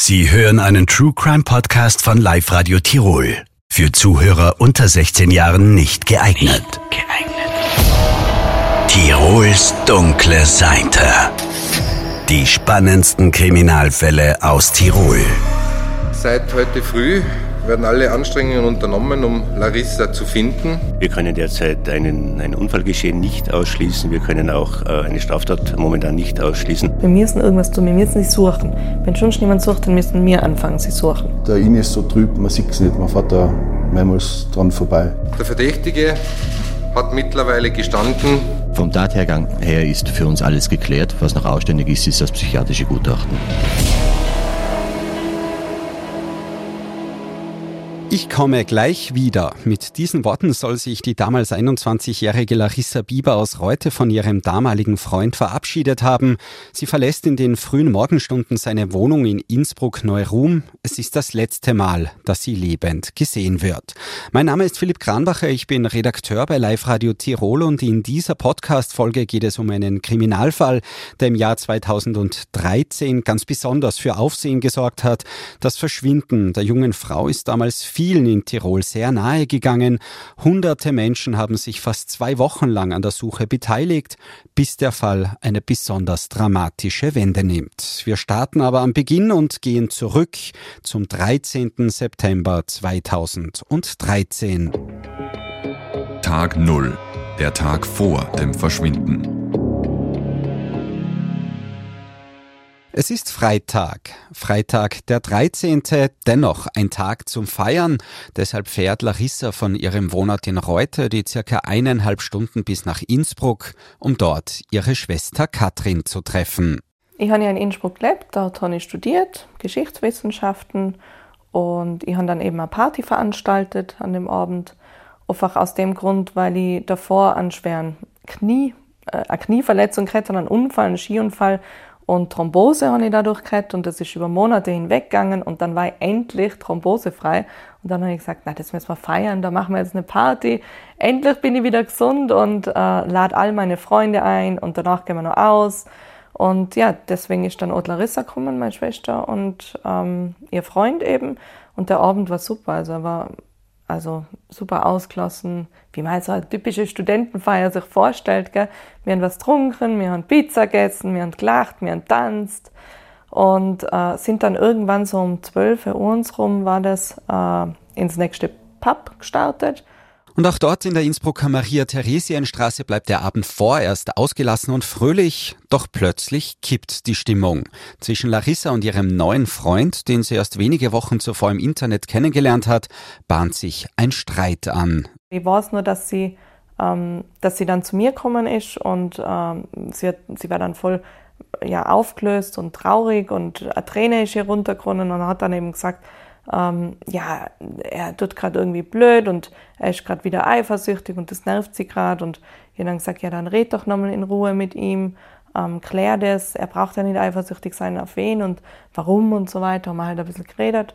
Sie hören einen True Crime Podcast von Live Radio Tirol. Für Zuhörer unter 16 Jahren nicht geeignet. Nicht geeignet. Tirols dunkle Seite. Die spannendsten Kriminalfälle aus Tirol. Seit heute früh werden alle Anstrengungen unternommen, um Larissa zu finden. Wir können derzeit einen, ein Unfallgeschehen nicht ausschließen. Wir können auch äh, eine Straftat momentan nicht ausschließen. Wir müssen irgendwas tun, wir müssen sie suchen. Wenn schon jemand sucht, dann müssen wir anfangen, sie suchen. Der Inn ist so trüb, man sieht es nicht, man fährt da mehrmals dran vorbei. Der Verdächtige hat mittlerweile gestanden. Vom Tathergang her ist für uns alles geklärt. Was noch ausständig ist, ist das psychiatrische Gutachten. Ich komme gleich wieder. Mit diesen Worten soll sich die damals 21-jährige Larissa Bieber aus Reute von ihrem damaligen Freund verabschiedet haben. Sie verlässt in den frühen Morgenstunden seine Wohnung in Innsbruck-Neuruhm. Es ist das letzte Mal, dass sie lebend gesehen wird. Mein Name ist Philipp Kranbacher, ich bin Redakteur bei Live Radio Tirol und in dieser Podcast-Folge geht es um einen Kriminalfall, der im Jahr 2013 ganz besonders für Aufsehen gesorgt hat. Das Verschwinden der jungen Frau ist damals vielen in Tirol sehr nahe gegangen. Hunderte Menschen haben sich fast zwei Wochen lang an der Suche beteiligt, bis der Fall eine besonders dramatische Wende nimmt. Wir starten aber am Beginn und gehen zurück zum 13. September 2013. Tag 0. Der Tag vor dem Verschwinden. Es ist Freitag, Freitag der 13. Dennoch ein Tag zum Feiern. Deshalb fährt Larissa von ihrem Wohnort in Reute die circa eineinhalb Stunden bis nach Innsbruck, um dort ihre Schwester Katrin zu treffen. Ich habe ja in Innsbruck gelebt, dort habe ich studiert, Geschichtswissenschaften und ich habe dann eben eine Party veranstaltet an dem Abend. Einfach aus dem Grund, weil ich davor einen schweren Knie, äh, eine Knieverletzung hatte, einen Unfall, einen Skiunfall und Thrombose habe ich dadurch gehabt und das ist über Monate hinweg gegangen und dann war ich endlich thrombosefrei. Und dann habe ich gesagt, na, das müssen wir feiern, da machen wir jetzt eine Party. Endlich bin ich wieder gesund und äh, lade all meine Freunde ein und danach gehen wir noch aus. Und ja, deswegen ist dann auch gekommen, meine Schwester und ähm, ihr Freund eben. Und der Abend war super. Also er war also super ausgelassen, wie man halt so eine typische Studentenfeier sich vorstellt. Gell? Wir haben was getrunken, wir haben Pizza gegessen, wir haben gelacht, wir haben tanzt und äh, sind dann irgendwann so um 12 Uhr rum war das äh, ins nächste Pub gestartet. Und auch dort in der Innsbrucker Maria-Theresienstraße bleibt der Abend vorerst ausgelassen und fröhlich, doch plötzlich kippt die Stimmung. Zwischen Larissa und ihrem neuen Freund, den sie erst wenige Wochen zuvor im Internet kennengelernt hat, bahnt sich ein Streit an. Ich weiß nur, dass sie, ähm, dass sie dann zu mir gekommen ist und ähm, sie, hat, sie war dann voll ja, aufgelöst und traurig und eine Träne ist ihr runtergekommen und hat dann eben gesagt, ähm, ja, er tut gerade irgendwie blöd und er ist gerade wieder eifersüchtig und das nervt sie gerade. Und habe dann gesagt, ja, dann red doch nochmal in Ruhe mit ihm, ähm, klär das, er braucht ja nicht eifersüchtig sein auf wen und warum und so weiter. Haben wir halt ein bisschen geredet.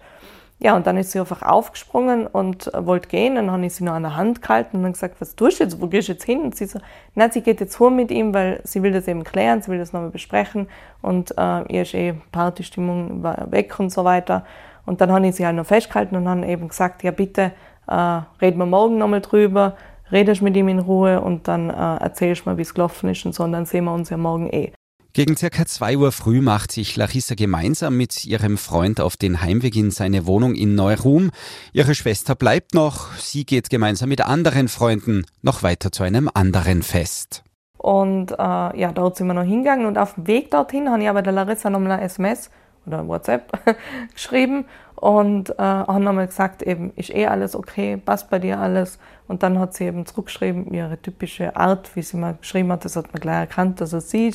Ja, und dann ist sie einfach aufgesprungen und wollte gehen. Dann habe ich sie noch an der Hand gehalten und dann gesagt, was tust du jetzt? Wo gehst du jetzt hin? Und sie so, nein, sie geht jetzt heim mit ihm, weil sie will das eben klären, sie will das nochmal besprechen und äh, ihr ist eh Partystimmung weg und so weiter. Und dann habe ich sie halt noch festgehalten und habe eben gesagt, ja bitte, äh, reden wir morgen nochmal drüber, redest mit ihm in Ruhe und dann äh, erzählst du mir, wie es gelaufen ist und so, und dann sehen wir uns ja morgen eh. Gegen circa zwei Uhr früh macht sich Larissa gemeinsam mit ihrem Freund auf den Heimweg in seine Wohnung in Neuruhm. Ihre Schwester bleibt noch. Sie geht gemeinsam mit anderen Freunden noch weiter zu einem anderen Fest. Und äh, ja, dort sind wir noch hingegangen und auf dem Weg dorthin habe ich aber der Larissa nochmal eine SMS oder WhatsApp geschrieben und äh, haben nochmal gesagt, eben, ist eh alles okay, passt bei dir alles. Und dann hat sie eben zurückgeschrieben, ihre typische Art, wie sie mal geschrieben hat, das hat man gleich erkannt, dass er sie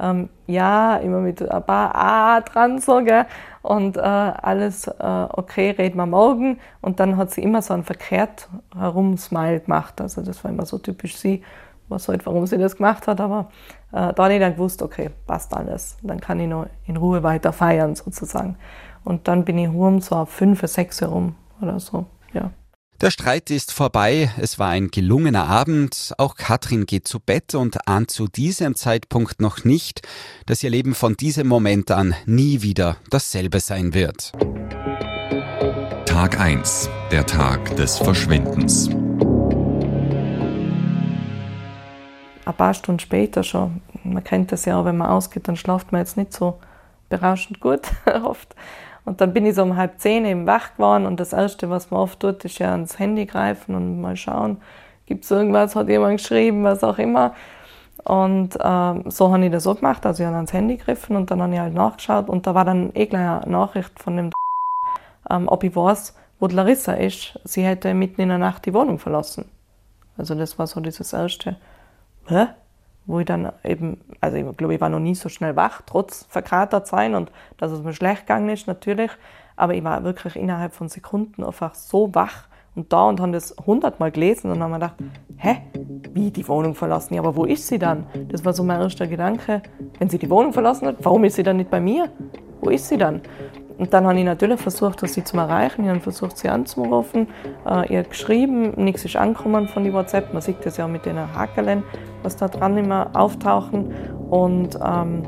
Ähm, ja, immer mit ein paar A dran so, gell? Und äh, alles äh, okay, reden wir morgen. Und dann hat sie immer so ein verkehrt herum Smile gemacht. Also das war immer so typisch sie was halt, warum sie das gemacht hat, aber äh, da habe ich dann gewusst, okay, passt alles. Dann kann ich noch in Ruhe weiter feiern sozusagen. Und dann bin ich herum so auf fünf, sechs herum oder so, ja. Der Streit ist vorbei, es war ein gelungener Abend, auch Katrin geht zu Bett und ahnt zu diesem Zeitpunkt noch nicht, dass ihr Leben von diesem Moment an nie wieder dasselbe sein wird. Tag 1, der Tag des Verschwindens. Ein paar Stunden später schon, man kennt das ja, wenn man ausgeht, dann schlaft man jetzt nicht so berauschend gut oft. Und dann bin ich so um halb zehn eben wach geworden und das Erste, was man oft tut, ist ja ans Handy greifen und mal schauen, gibt es irgendwas, hat jemand geschrieben, was auch immer. Und ähm, so habe ich das so gemacht, also ich habe ans Handy gegriffen und dann habe ich halt nachgeschaut und da war dann eh gleich eine Nachricht von dem ähm, ob ich weiß, wo die Larissa ist. Sie hätte mitten in der Nacht die Wohnung verlassen. Also das war so dieses Erste. Hä? wo ich dann eben, also ich glaube, ich war noch nie so schnell wach, trotz verkatert sein und dass es mir schlecht gegangen ist natürlich, aber ich war wirklich innerhalb von Sekunden einfach so wach und da und habe das hundertmal gelesen und habe mir gedacht, hä, wie die Wohnung verlassen? Ja, aber wo ist sie dann? Das war so mein erster Gedanke. Wenn sie die Wohnung verlassen hat, warum ist sie dann nicht bei mir? Wo ist sie dann? Und dann habe ich natürlich versucht, sie zu erreichen. Ich habe versucht, sie anzurufen. Äh, ihr geschrieben, nichts ist angekommen von die WhatsApp. Man sieht das ja mit den Hakeln, was da dran immer auftauchen. Und ähm,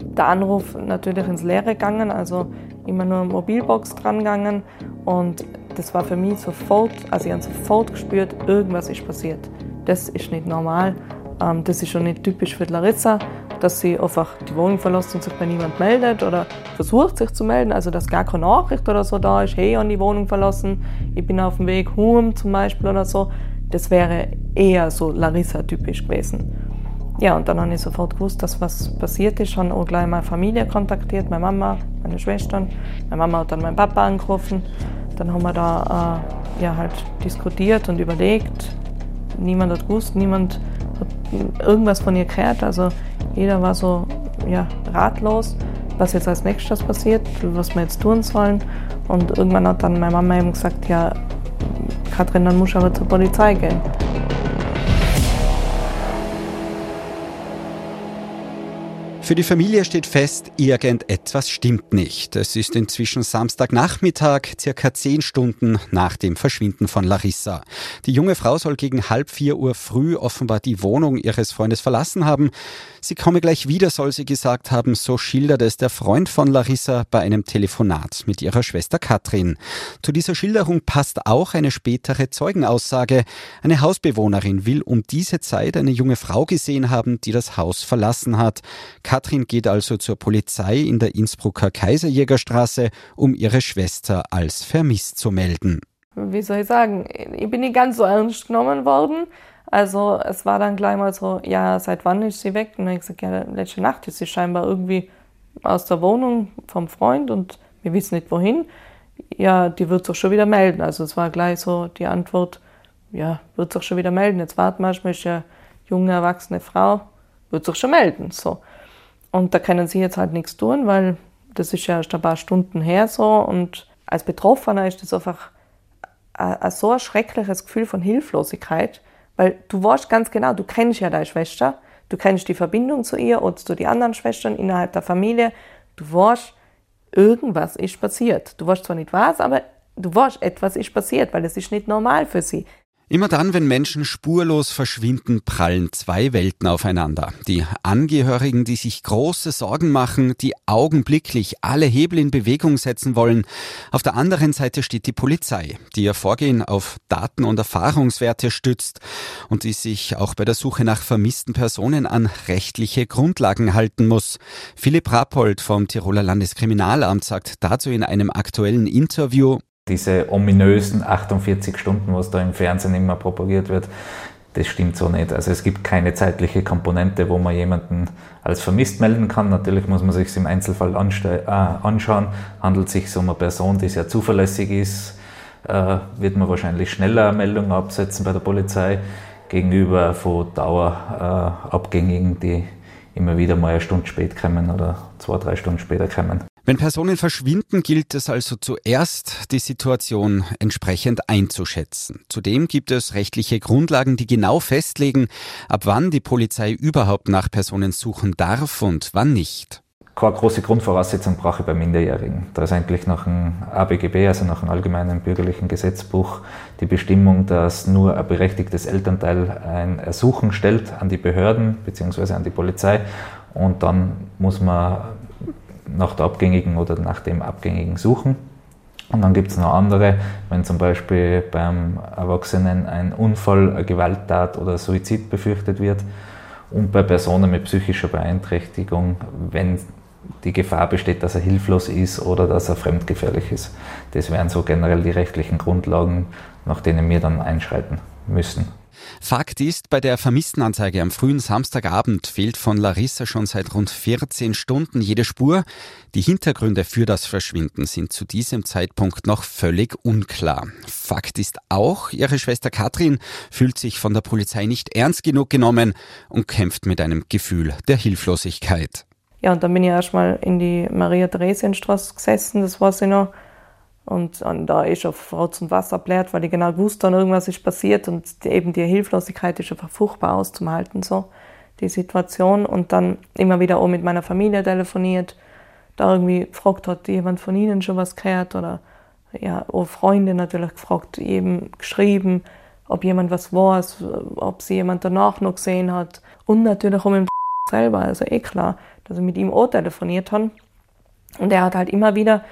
der Anruf natürlich ins Leere gegangen, also immer nur Mobilbox dran gegangen. Und das war für mich sofort, also ich habe sofort gespürt, irgendwas ist passiert. Das ist nicht normal. Ähm, das ist schon nicht typisch für Larissa dass sie einfach die Wohnung verlässt und sich bei niemand meldet oder versucht sich zu melden, also dass gar keine Nachricht oder so da ist, hey, an die Wohnung verlassen, ich bin auf dem Weg home zum Beispiel oder so. Das wäre eher so Larissa-typisch gewesen. Ja, und dann habe ich sofort gewusst, dass was passiert ist. Ich habe auch gleich meine Familie kontaktiert, meine Mama, meine Schwestern. Meine Mama hat dann meinen Papa angerufen. Dann haben wir da äh, ja, halt diskutiert und überlegt. Niemand hat gewusst, niemand hat irgendwas von ihr gehört. Also jeder war so ja, ratlos, was jetzt als nächstes passiert, was wir jetzt tun sollen. Und irgendwann hat dann meine Mama eben gesagt, ja, Katrin, dann muss aber zur Polizei gehen. Für die Familie steht fest, irgendetwas stimmt nicht. Es ist inzwischen Samstagnachmittag, circa zehn Stunden nach dem Verschwinden von Larissa. Die junge Frau soll gegen halb vier Uhr früh offenbar die Wohnung ihres Freundes verlassen haben. Sie komme gleich wieder, soll sie gesagt haben, so schildert es der Freund von Larissa bei einem Telefonat mit ihrer Schwester Katrin. Zu dieser Schilderung passt auch eine spätere Zeugenaussage. Eine Hausbewohnerin will um diese Zeit eine junge Frau gesehen haben, die das Haus verlassen hat. Geht also zur Polizei in der Innsbrucker Kaiserjägerstraße, um ihre Schwester als vermisst zu melden. Wie soll ich sagen? Ich bin nicht ganz so ernst genommen worden. Also es war dann gleich mal so, ja, seit wann ist sie weg? Und dann habe ich gesagt, ja, letzte Nacht ist sie scheinbar irgendwie aus der Wohnung vom Freund und wir wissen nicht wohin. Ja, die wird sich schon wieder melden. Also es war gleich so die Antwort, ja, wird sich schon wieder melden. Jetzt warten wir, ist ja eine junge, erwachsene Frau, wird sich schon melden. So. Und da können sie jetzt halt nichts tun, weil das ist ja erst ein paar Stunden her so. Und als Betroffener ist das einfach ein, so ein schreckliches Gefühl von Hilflosigkeit, weil du weißt ganz genau, du kennst ja deine Schwester, du kennst die Verbindung zu ihr oder zu den anderen Schwestern innerhalb der Familie. Du weißt, irgendwas ist passiert. Du weißt zwar nicht was, aber du weißt, etwas ist passiert, weil es ist nicht normal für sie. Immer dann, wenn Menschen spurlos verschwinden, prallen zwei Welten aufeinander. Die Angehörigen, die sich große Sorgen machen, die augenblicklich alle Hebel in Bewegung setzen wollen. Auf der anderen Seite steht die Polizei, die ihr Vorgehen auf Daten und Erfahrungswerte stützt und die sich auch bei der Suche nach vermissten Personen an rechtliche Grundlagen halten muss. Philipp Rappold vom Tiroler Landeskriminalamt sagt dazu in einem aktuellen Interview, diese ominösen 48 Stunden, was da im Fernsehen immer propagiert wird, das stimmt so nicht. Also es gibt keine zeitliche Komponente, wo man jemanden als vermisst melden kann. Natürlich muss man sich im Einzelfall äh, anschauen. Handelt es sich um eine Person, die sehr zuverlässig ist, äh, wird man wahrscheinlich schneller eine Meldung absetzen bei der Polizei gegenüber von Dauerabgängigen, die immer wieder mal eine Stunde spät kommen oder zwei, drei Stunden später kommen. Wenn Personen verschwinden, gilt es also zuerst, die Situation entsprechend einzuschätzen. Zudem gibt es rechtliche Grundlagen, die genau festlegen, ab wann die Polizei überhaupt nach Personen suchen darf und wann nicht. keine große Grundvoraussetzung brauche ich bei Minderjährigen. Da ist eigentlich nach dem ABGB, also nach dem Allgemeinen Bürgerlichen Gesetzbuch, die Bestimmung, dass nur ein berechtigtes Elternteil ein Ersuchen stellt an die Behörden bzw. an die Polizei und dann muss man nach der Abgängigen oder nach dem Abgängigen suchen. Und dann gibt es noch andere, wenn zum Beispiel beim Erwachsenen ein Unfall, eine Gewalttat oder Suizid befürchtet wird und bei Personen mit psychischer Beeinträchtigung, wenn die Gefahr besteht, dass er hilflos ist oder dass er fremdgefährlich ist. Das wären so generell die rechtlichen Grundlagen, nach denen wir dann einschreiten müssen. Fakt ist, bei der Vermisstenanzeige am frühen Samstagabend fehlt von Larissa schon seit rund 14 Stunden jede Spur. Die Hintergründe für das Verschwinden sind zu diesem Zeitpunkt noch völlig unklar. Fakt ist auch, ihre Schwester Katrin fühlt sich von der Polizei nicht ernst genug genommen und kämpft mit einem Gefühl der Hilflosigkeit. Ja, und dann bin ich erstmal in die Maria-Theresien-Straße gesessen, das weiß ich noch. Und, und da ist auf Rotz und Wasser blärt, weil ich genau wusste, dann irgendwas ist passiert und die, eben die Hilflosigkeit ist einfach furchtbar auszuhalten, so, die Situation. Und dann immer wieder auch mit meiner Familie telefoniert, da irgendwie gefragt, hat jemand von Ihnen schon was gehört oder ja, auch Freunde natürlich gefragt, eben geschrieben, ob jemand was weiß, ob sie jemand danach noch gesehen hat. Und natürlich auch mit dem selber, also eh klar, dass ich mit ihm auch telefoniert habe. Und er hat halt immer wieder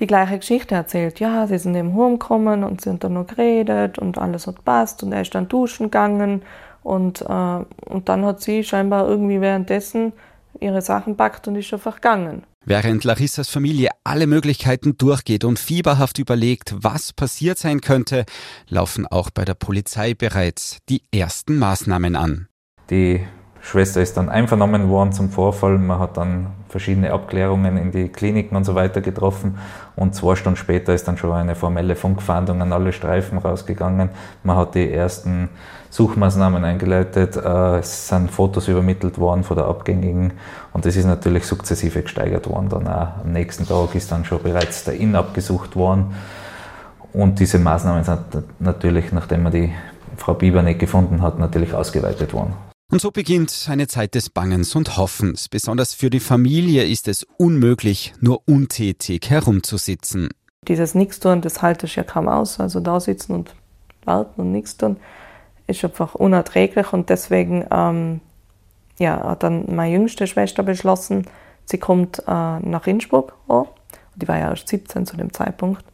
die gleiche Geschichte erzählt. Ja, sie sind eben heimgekommen und sind dann noch geredet und alles hat passt und er ist dann duschen gegangen und, äh, und dann hat sie scheinbar irgendwie währenddessen ihre Sachen packt und ist einfach gegangen. Während Larissas Familie alle Möglichkeiten durchgeht und fieberhaft überlegt, was passiert sein könnte, laufen auch bei der Polizei bereits die ersten Maßnahmen an. Die Schwester ist dann einvernommen worden zum Vorfall. Man hat dann verschiedene Abklärungen in die Kliniken und so weiter getroffen. Und zwei Stunden später ist dann schon eine formelle Funkfahndung an alle Streifen rausgegangen. Man hat die ersten Suchmaßnahmen eingeleitet. Äh, es sind Fotos übermittelt worden von der Abgängigen. Und das ist natürlich sukzessive gesteigert worden. Dann auch am nächsten Tag ist dann schon bereits der Inn abgesucht worden. Und diese Maßnahmen sind natürlich, nachdem man die Frau Bieber nicht gefunden hat, natürlich ausgeweitet worden. Und so beginnt eine Zeit des Bangens und Hoffens. Besonders für die Familie ist es unmöglich, nur untätig herumzusitzen. Dieses Nichtstun, das halte ich ja kaum aus. Also da sitzen und warten und nichts tun, ist einfach unerträglich. Und deswegen ähm, ja, hat dann meine jüngste Schwester beschlossen, sie kommt äh, nach Innsbruck. Oh. Die war ja erst 17 zu dem Zeitpunkt.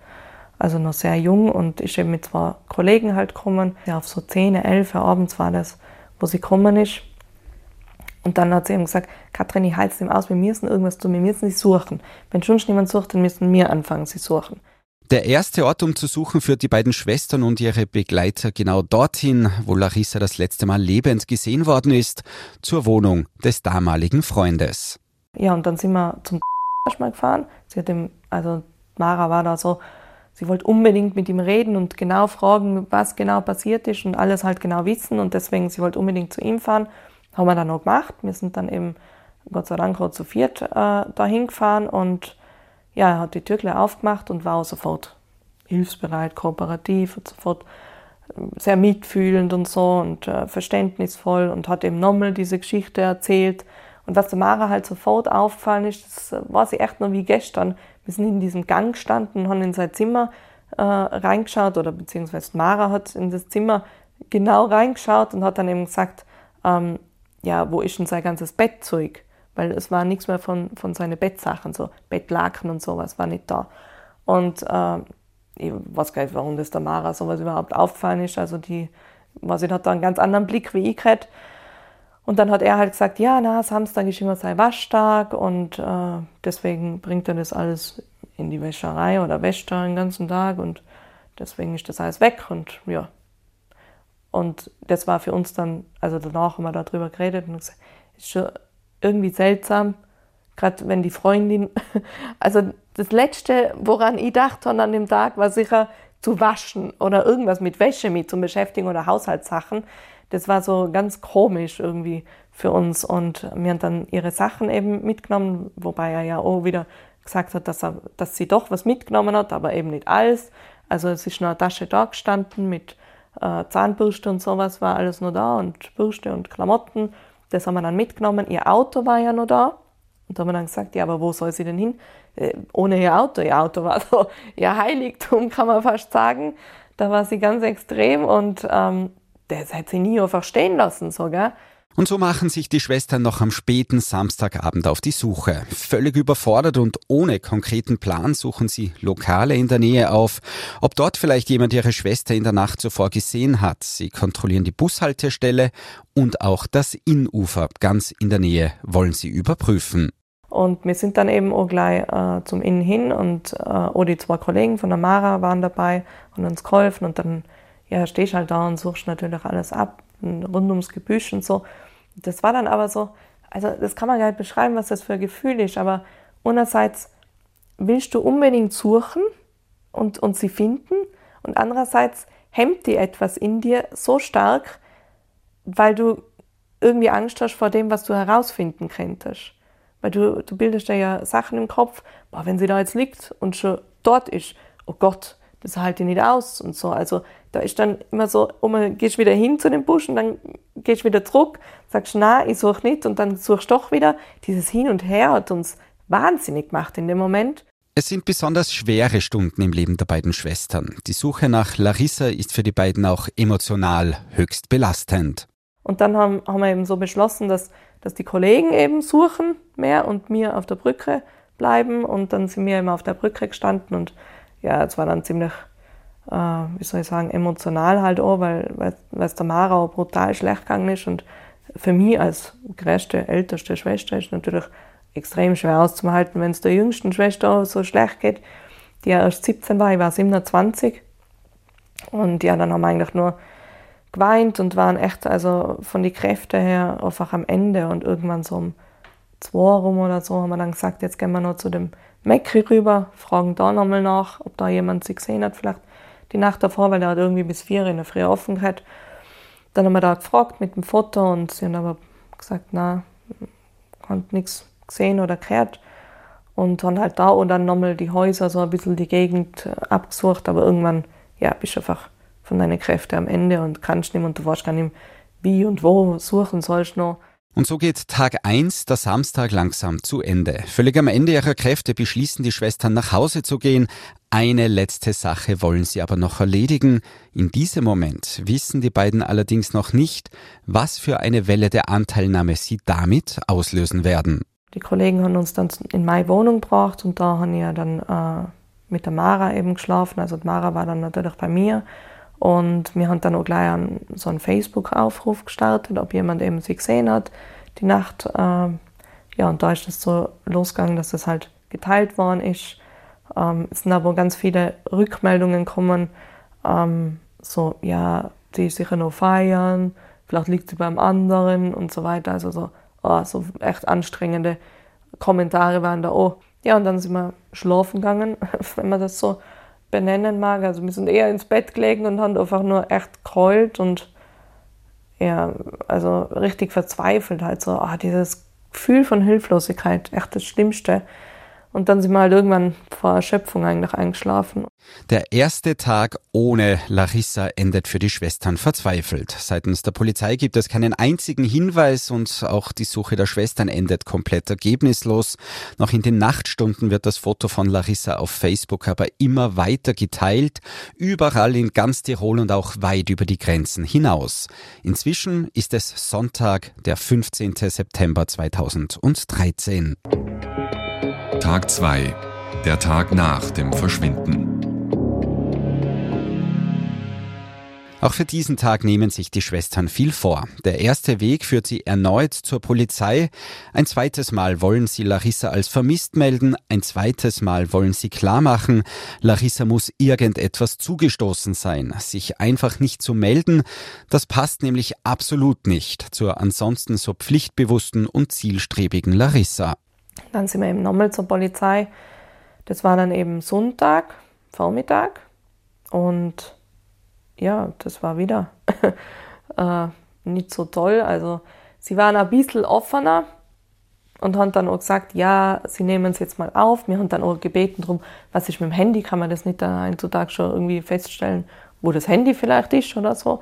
Also noch sehr jung und ist eben mit zwei Kollegen halt gekommen. Ja, auf so 10, 11 abends war das wo sie gekommen ist. Und dann hat sie eben gesagt, Katrin, ich halte es ihm aus, wir müssen irgendwas tun, wir müssen sie suchen. Wenn schon niemand sucht, dann müssen wir anfangen, sie suchen. Der erste Ort, um zu suchen, führt die beiden Schwestern und ihre Begleiter genau dorthin, wo Larissa das letzte Mal lebend gesehen worden ist, zur Wohnung des damaligen Freundes. Ja, und dann sind wir zum erstmal gefahren. Sie hat ihm, also Mara war da so, sie wollte unbedingt mit ihm reden und genau fragen, was genau passiert ist und alles halt genau wissen und deswegen, sie wollte unbedingt zu ihm fahren. Haben wir dann auch gemacht. Wir sind dann eben, Gott sei Dank, auch zu viert äh, dahin gefahren und ja, er hat die Tür gleich aufgemacht und war auch sofort hilfsbereit, kooperativ und sofort äh, sehr mitfühlend und so und äh, verständnisvoll und hat eben nochmal diese Geschichte erzählt. Und was der Mara halt sofort aufgefallen ist, das war sie echt nur wie gestern, wir sind in diesem Gang gestanden, haben in sein Zimmer äh, reingeschaut oder beziehungsweise Mara hat in das Zimmer genau reingeschaut und hat dann eben gesagt, ähm, ja, wo ist denn sein ganzes Bettzeug? Weil es war nichts mehr von, von seinen Bettsachen, so Bettlaken und sowas war nicht da. Und äh, ich weiß gar nicht, warum das der Mara sowas überhaupt aufgefallen ist. Also die, was ich hat da einen ganz anderen Blick wie ich gehabt. Und dann hat er halt gesagt, ja, na, Samstag ist immer sein Waschtag und äh, deswegen bringt er das alles in die Wäscherei oder wäscht da den ganzen Tag und deswegen ist das alles weg und ja. Und das war für uns dann, also danach haben wir darüber geredet und gesagt, ist schon irgendwie seltsam, gerade wenn die Freundin, also das Letzte, woran ich dachte an dem Tag, war sicher zu waschen oder irgendwas mit Wäsche mit zum Beschäftigen oder Haushaltssachen das war so ganz komisch irgendwie für uns. Und wir haben dann ihre Sachen eben mitgenommen, wobei er ja auch wieder gesagt hat, dass, er, dass sie doch was mitgenommen hat, aber eben nicht alles. Also es ist noch eine Tasche da gestanden mit äh, Zahnbürste und sowas war alles noch da und Bürste und Klamotten. Das haben wir dann mitgenommen. Ihr Auto war ja noch da, Und da haben wir dann gesagt, ja, aber wo soll sie denn hin? Äh, ohne ihr Auto. Ihr Auto war so ihr Heiligtum, kann man fast sagen. Da war sie ganz extrem und ähm, das hat sie nie einfach stehen lassen, so, gell? Und so machen sich die Schwestern noch am späten Samstagabend auf die Suche. Völlig überfordert und ohne konkreten Plan suchen sie Lokale in der Nähe auf. Ob dort vielleicht jemand ihre Schwester in der Nacht zuvor gesehen hat. Sie kontrollieren die Bushaltestelle und auch das Innufer ganz in der Nähe wollen sie überprüfen. Und wir sind dann eben auch gleich äh, zum Inn hin und äh, auch die zwei Kollegen von der Mara waren dabei und uns geholfen und dann ja, stehst halt da und suchst natürlich alles ab, rund ums Gebüsch und so. Das war dann aber so, also das kann man gar nicht beschreiben, was das für ein Gefühl ist, aber einerseits willst du unbedingt suchen und, und sie finden und andererseits hemmt die etwas in dir so stark, weil du irgendwie Angst hast vor dem, was du herausfinden könntest. Weil du, du bildest dir ja Sachen im Kopf, boah, wenn sie da jetzt liegt und schon dort ist, oh Gott, das halte ich nicht aus und so. Also da ist dann immer so, man, gehst wieder hin zu dem Busch und dann gehst wieder zurück, sagst, na, ich suche nicht und dann suchst du doch wieder. Dieses Hin und Her hat uns wahnsinnig gemacht in dem Moment. Es sind besonders schwere Stunden im Leben der beiden Schwestern. Die Suche nach Larissa ist für die beiden auch emotional höchst belastend. Und dann haben, haben wir eben so beschlossen, dass, dass die Kollegen eben suchen mehr und mir auf der Brücke bleiben. Und dann sind wir immer auf der Brücke gestanden und ja, es war dann ziemlich, äh, wie soll ich sagen, emotional halt auch, weil, es der Mara auch brutal schlecht gegangen ist und für mich als größte, älteste Schwester ist natürlich extrem schwer auszuhalten, wenn es der jüngsten Schwester auch so schlecht geht, die ja erst 17 war, ich war 27 und ja, dann haben wir eigentlich nur geweint und waren echt, also von den Kräften her einfach am Ende und irgendwann so um zwei rum oder so haben wir dann gesagt, jetzt gehen wir noch zu dem Mekri rüber, fragen da nochmal nach, ob da jemand sie gesehen hat, vielleicht die Nacht davor, weil der hat irgendwie bis vier in der Früh offen gehabt. Dann haben wir da gefragt mit dem Foto und sie haben aber gesagt, na, hat nichts gesehen oder gehört. Und haben halt da und dann nochmal die Häuser, so ein bisschen die Gegend äh, abgesucht, aber irgendwann, ja, bist du einfach von deinen Kräften am Ende und kannst nicht mehr und du weißt gar nicht, wie und wo suchen sollst noch. Und so geht Tag 1, der Samstag, langsam zu Ende. Völlig am Ende ihrer Kräfte beschließen die Schwestern nach Hause zu gehen. Eine letzte Sache wollen sie aber noch erledigen. In diesem Moment wissen die beiden allerdings noch nicht, was für eine Welle der Anteilnahme sie damit auslösen werden. Die Kollegen haben uns dann in meine Wohnung gebracht und da haben wir dann äh, mit der Mara eben geschlafen. Also die Mara war dann natürlich bei mir und wir haben dann auch gleich einen, so einen Facebook-Aufruf gestartet, ob jemand eben sie gesehen hat, die Nacht. Äh, ja, und da ist es so losgegangen, dass das halt geteilt worden ist. Ähm, es sind aber ganz viele Rückmeldungen gekommen, ähm, so, ja, die ist sicher noch feiern, vielleicht liegt sie beim anderen und so weiter. Also so, oh, so echt anstrengende Kommentare waren da auch. Ja, und dann sind wir schlafen gegangen, wenn man das so benennen mag. Also wir sind eher ins Bett gelegen und haben einfach nur echt geheult und ja, also richtig verzweifelt halt so, ah, dieses Gefühl von Hilflosigkeit, echt das Schlimmste. Und dann sind wir halt irgendwann vor Erschöpfung eigentlich eingeschlafen. Der erste Tag ohne Larissa endet für die Schwestern verzweifelt. Seitens der Polizei gibt es keinen einzigen Hinweis und auch die Suche der Schwestern endet komplett ergebnislos. Noch in den Nachtstunden wird das Foto von Larissa auf Facebook aber immer weiter geteilt, überall in ganz Tirol und auch weit über die Grenzen hinaus. Inzwischen ist es Sonntag, der 15. September 2013. Tag 2. Der Tag nach dem Verschwinden. Auch für diesen Tag nehmen sich die Schwestern viel vor. Der erste Weg führt sie erneut zur Polizei. Ein zweites Mal wollen sie Larissa als vermisst melden. Ein zweites Mal wollen sie klarmachen, Larissa muss irgendetwas zugestoßen sein. Sich einfach nicht zu melden, das passt nämlich absolut nicht zur ansonsten so pflichtbewussten und zielstrebigen Larissa. Dann sind wir eben nochmal zur Polizei. Das war dann eben Sonntag, Vormittag. Und ja, das war wieder äh, nicht so toll. Also sie waren ein bisschen offener und haben dann auch gesagt, ja, sie nehmen es jetzt mal auf. Wir haben dann auch gebeten darum, was ist mit dem Handy, kann man das nicht dann heutzutage schon irgendwie feststellen, wo das Handy vielleicht ist oder so.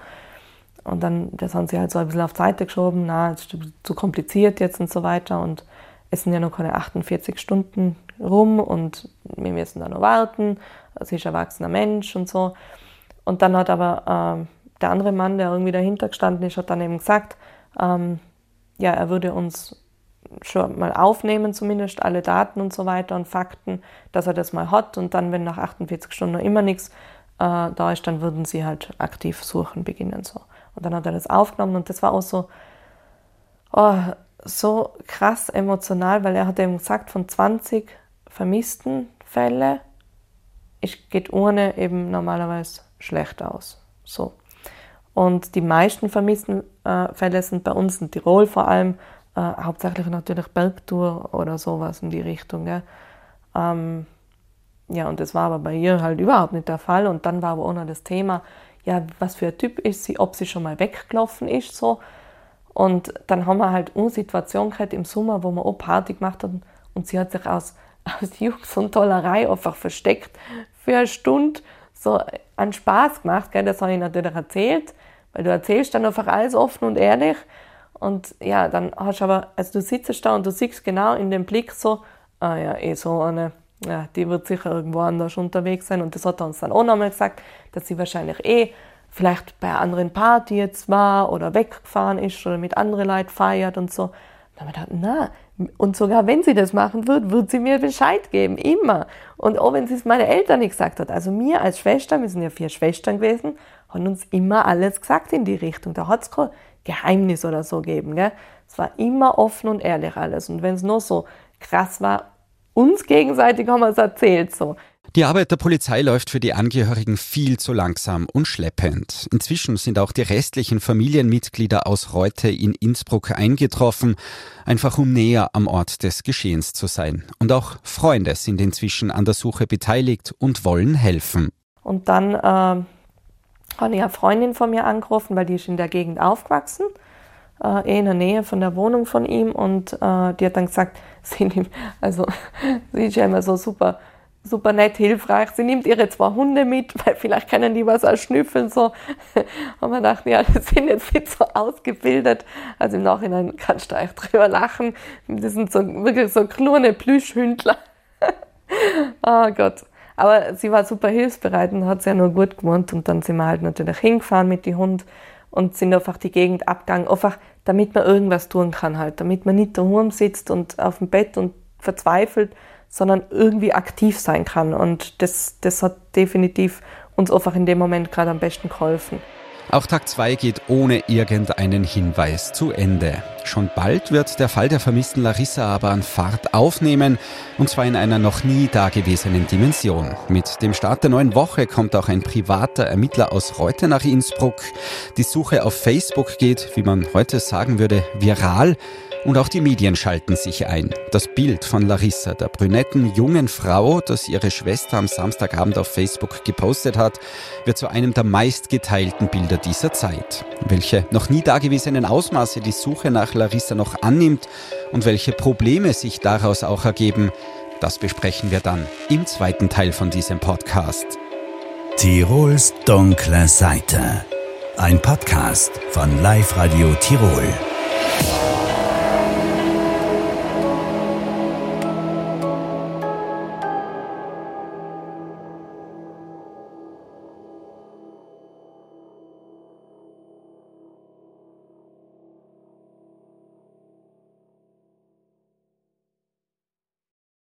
Und dann, das haben sie halt so ein bisschen auf die Seite geschoben, na, es ist zu kompliziert jetzt und so weiter. Und es sind ja noch keine 48 Stunden rum und wir müssen da noch warten. Sie ist ein erwachsener Mensch und so. Und dann hat aber äh, der andere Mann, der irgendwie dahinter gestanden ist, hat dann eben gesagt, ähm, ja, er würde uns schon mal aufnehmen, zumindest alle Daten und so weiter und Fakten, dass er das mal hat. Und dann, wenn nach 48 Stunden noch immer nichts äh, da ist, dann würden sie halt aktiv suchen beginnen. So. Und dann hat er das aufgenommen und das war auch so, oh, so krass emotional, weil er hat eben gesagt, von 20 vermissten Fälle, ich geht ohne eben normalerweise schlecht aus. So. Und die meisten vermissten äh, Fälle sind bei uns in Tirol vor allem äh, hauptsächlich natürlich Bergtour oder sowas in die Richtung. Ähm, ja, und das war aber bei ihr halt überhaupt nicht der Fall. Und dann war aber auch noch das Thema, ja, was für ein Typ ist sie, ob sie schon mal weggelaufen ist, so. Und dann haben wir halt eine Situation gehabt im Sommer, wo wir auch Party gemacht haben und sie hat sich aus, aus Jux und Tollerei einfach versteckt für eine Stunde so einen Spaß gemacht. Gell? Das habe ich natürlich erzählt, weil du erzählst dann einfach alles offen und ehrlich. Und ja, dann hast du aber, also du sitzt da und du siehst genau in dem Blick so, ah ja, eh so eine, ja, die wird sicher irgendwo anders unterwegs sein. Und das hat er uns dann auch nochmal gesagt, dass sie wahrscheinlich eh vielleicht bei einer anderen Party jetzt war oder weggefahren ist oder mit anderen Leuten feiert und so. Wir gedacht, na, und sogar wenn sie das machen wird, wird sie mir Bescheid geben, immer. Und auch wenn sie es meine Eltern nicht gesagt hat. Also mir als Schwester, wir sind ja vier Schwestern gewesen, haben uns immer alles gesagt in die Richtung. Da hat es kein Geheimnis oder so gegeben. Gell? Es war immer offen und ehrlich alles. Und wenn es nur so krass war, uns gegenseitig haben wir es erzählt so. Die Arbeit der Polizei läuft für die Angehörigen viel zu langsam und schleppend. Inzwischen sind auch die restlichen Familienmitglieder aus Reute in Innsbruck eingetroffen, einfach um näher am Ort des Geschehens zu sein. Und auch Freunde sind inzwischen an der Suche beteiligt und wollen helfen. Und dann äh, ich eine Freundin von mir angerufen, weil die ist in der Gegend aufgewachsen, äh, eh in der Nähe von der Wohnung von ihm. Und äh, die hat dann gesagt, sie, also, sie ist ja immer so super super nett, hilfreich. Sie nimmt ihre zwei Hunde mit, weil vielleicht können die was auch schnüffeln. So. Und man dachte, ja, die sind jetzt nicht so ausgebildet. Also im Nachhinein kannst du echt drüber lachen. Das sind so, wirklich so kleine Plüschhündler. oh Gott. Aber sie war super hilfsbereit und hat es ja nur gut gewohnt. Und dann sind wir halt natürlich hingefahren mit dem Hund und sind einfach die Gegend abgegangen. Einfach, damit man irgendwas tun kann halt. Damit man nicht daheim sitzt und auf dem Bett und verzweifelt, sondern irgendwie aktiv sein kann. Und das, das hat definitiv uns einfach in dem Moment gerade am besten geholfen. Auch Tag 2 geht ohne irgendeinen Hinweis zu Ende. Schon bald wird der Fall der vermissten Larissa aber an Fahrt aufnehmen, und zwar in einer noch nie dagewesenen Dimension. Mit dem Start der neuen Woche kommt auch ein privater Ermittler aus Reute nach Innsbruck. Die Suche auf Facebook geht, wie man heute sagen würde, viral. Und auch die Medien schalten sich ein. Das Bild von Larissa, der brünetten jungen Frau, das ihre Schwester am Samstagabend auf Facebook gepostet hat, wird zu einem der meistgeteilten Bilder dieser Zeit. Welche noch nie dagewesenen Ausmaße die Suche nach Larissa noch annimmt und welche Probleme sich daraus auch ergeben, das besprechen wir dann im zweiten Teil von diesem Podcast. Tirols dunkle Seite. Ein Podcast von Live Radio Tirol.